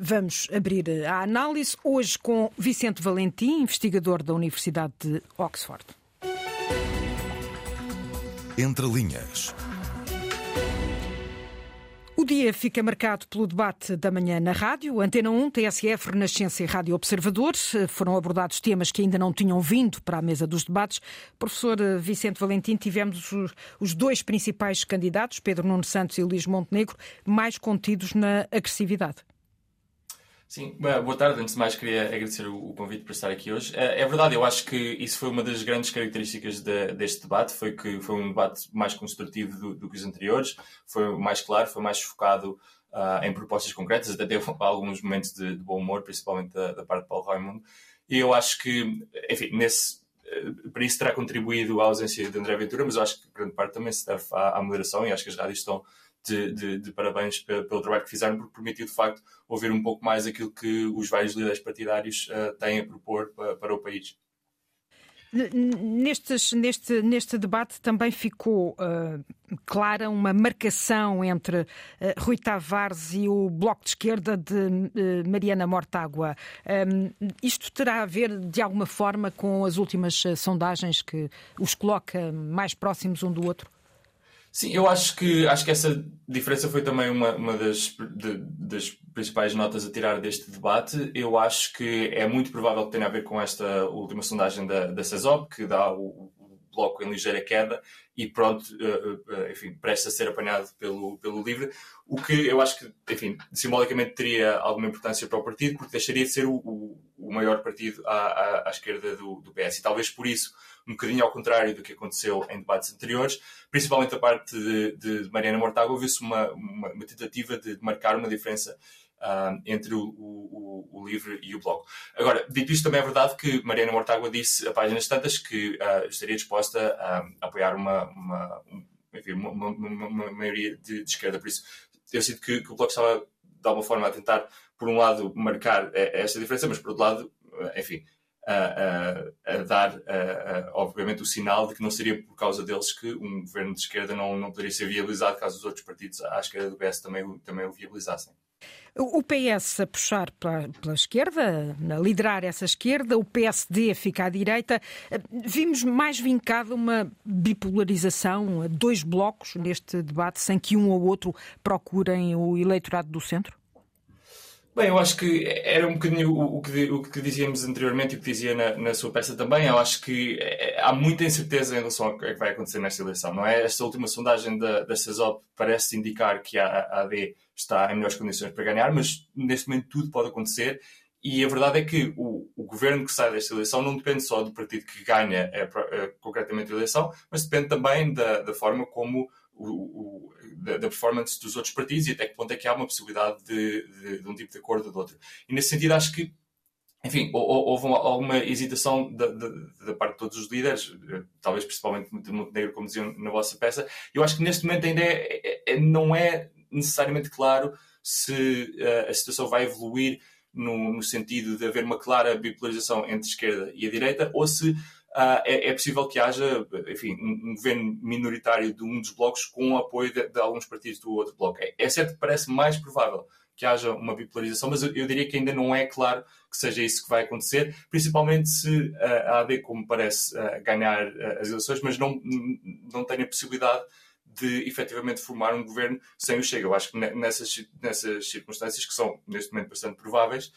Vamos abrir a análise hoje com Vicente Valentim, investigador da Universidade de Oxford. Entre linhas. O dia fica marcado pelo debate da manhã na rádio. Antena 1, TSF, Renascença e Rádio Observadores. Foram abordados temas que ainda não tinham vindo para a mesa dos debates. Professor Vicente Valentim, tivemos os dois principais candidatos, Pedro Nuno Santos e Luís Montenegro, mais contidos na agressividade. Sim, boa tarde. Antes de mais, queria agradecer o convite para estar aqui hoje. É, é verdade, eu acho que isso foi uma das grandes características de, deste debate, foi que foi um debate mais construtivo do, do que os anteriores, foi mais claro, foi mais focado uh, em propostas concretas, até teve alguns momentos de, de bom humor, principalmente da, da, parte de Paulo Raimundo. E eu acho que, enfim, nesse, uh, para isso terá contribuído a ausência de André Ventura, mas eu acho que grande parte também se deve à, à moderação e acho que as rádios estão de, de, de parabéns pelo trabalho que fizeram, porque permitiu de facto ouvir um pouco mais aquilo que os vários líderes partidários uh, têm a propor para, para o país. Nestes, neste, neste debate também ficou uh, clara uma marcação entre uh, Rui Tavares e o Bloco de Esquerda de uh, Mariana Mortágua. Um, isto terá a ver, de alguma forma, com as últimas sondagens que os coloca mais próximos um do outro? Sim, eu acho que, acho que essa diferença foi também uma, uma das, de, das principais notas a tirar deste debate. Eu acho que é muito provável que tenha a ver com esta última sondagem da, da CESOP, que dá o, bloco em ligeira queda e pronto, uh, uh, enfim, presta a ser apanhado pelo, pelo LIVRE, o que eu acho que, enfim, simbolicamente teria alguma importância para o partido, porque deixaria de ser o, o, maior partido à, à, à esquerda do, do PS. E talvez por isso um bocadinho ao contrário do que aconteceu em debates anteriores, principalmente a parte de, de Mariana Mortágua, houve-se uma, uma, uma, tentativa de marcar uma diferença uh, entre o, o, o, LIVRE e o Bloco. Agora, dito isto, também é verdade que Mariana Mortágua disse a páginas tantas que uh, estaria disposta a, apoiar uma, uma, enfim, uma, uma maioria de, de, esquerda. Por isso, eu sinto que, que o Bloco estava, de alguma forma, a tentar, por um lado, marcar eh, esta diferença, mas, por outro lado, enfim, a, a, a dar, a, obviamente, o sinal de que não seria por causa deles que um governo de esquerda não, não poderia ser viabilizado caso os outros partidos à esquerda do PS também, também o viabilizassem. O PS a puxar pela, pela, esquerda, a liderar essa esquerda, o PSD a ficar à direita. Vimos mais vincada uma bipolarização, dois blocos neste debate, sem que um ou outro procurem o eleitorado do centro? Bem, eu acho que era um bocadinho o, que, o que dizíamos anteriormente e o que dizia na, na, sua peça também. Eu acho que é, há muita incerteza em relação ao que vai acontecer nesta eleição, não é? Esta última sondagem da, da CESOP parece indicar que a AD está em melhores condições para ganhar, mas neste momento tudo pode acontecer. E a verdade é que o, o governo que sai desta eleição não depende só do partido que ganha é, é, concretamente a eleição, mas depende também da, da forma como o, o, da, performance dos outros partidos e até que ponto é que há uma possibilidade de, de, de um tipo de acordo ou do outro. E nesse sentido, acho que, enfim, houve alguma hesitação da, da, da, parte de todos os líderes, eh, talvez principalmente de Montenegro, como diziam na vossa peça. Eu acho que neste momento ainda é, é, é não é necessariamente claro se uh, a situação vai evoluir no, no, sentido de haver uma clara bipolarização entre a esquerda e a direita ou se uh, é, é, possível que haja, enfim, um, um, governo minoritário de um dos blocos com o apoio de, de alguns partidos do outro bloco. É, é, certo que parece mais provável que haja uma bipolarização, mas eu, eu, diria que ainda não é claro que seja isso que vai acontecer, principalmente se uh, a AD, como parece, uh, ganhar uh, as eleições, mas não, não tem a possibilidade de efetivamente formar um governo sem o Chega. Eu acho que nessas, nessas circunstâncias, que são neste momento bastante prováveis,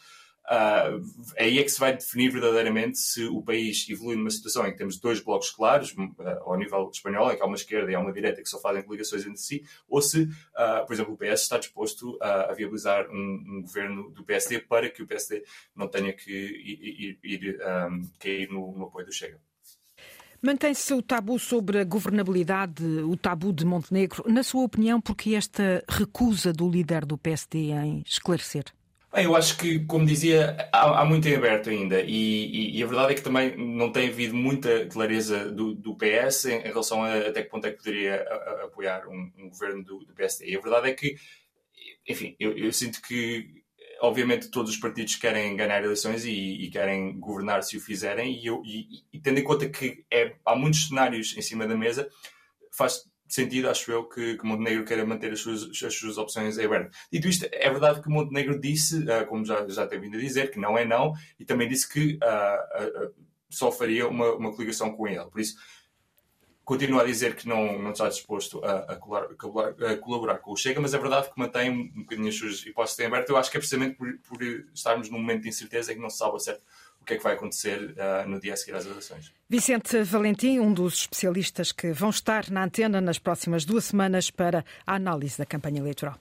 aí é que se vai definir verdadeiramente se o país evolui numa situação em que temos dois blocos claros, uh, ao nível espanhol, em que há uma esquerda e há uma direita que só fazem coligações entre si, ou se, uh, por exemplo, o PS está disposto a, viabilizar um, um, governo do PSD para que o PSD não tenha que ir, ir, ir um, cair no, no apoio do Chega. Mantém-se o tabu sobre a governabilidade, o tabu de Montenegro. Na sua opinião, porque esta recusa do líder do PSD em esclarecer? Bem, eu acho que, como dizia, há, há muito em aberto ainda e, e, e, a verdade é que também não tem havido muita clareza do, do PS em, em, relação a até que ponto é que poderia a, a, apoiar um, um governo do, do, PSD. E a verdade é que, enfim, eu, eu, sinto que, obviamente, todos os partidos querem ganhar eleições e, e querem governar se o fizerem e, eu, tendo em conta que é, há muitos cenários em cima da mesa, faz sentido, acho eu, que, que Montenegro queira manter as suas, as suas opções em aberto. Dito isto, é verdade que Montenegro disse, uh, como já, já tem vindo a dizer, que não é não, e também disse que uh, uh, só faria uma, uma coligação com ele. Por isso, continua a dizer que não, não está disposto a, a, colaborar, a, colaborar, com o Chega, mas é verdade que mantém um bocadinho as suas hipóteses em aberto. Eu acho que é precisamente por, por estarmos num momento de incerteza que não se sabe certo o que é que vai acontecer uh, no dia a seguir às eleições. Vicente Valentim, um dos especialistas que vão estar na antena nas próximas duas semanas para a análise da campanha eleitoral.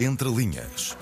Entre linhas.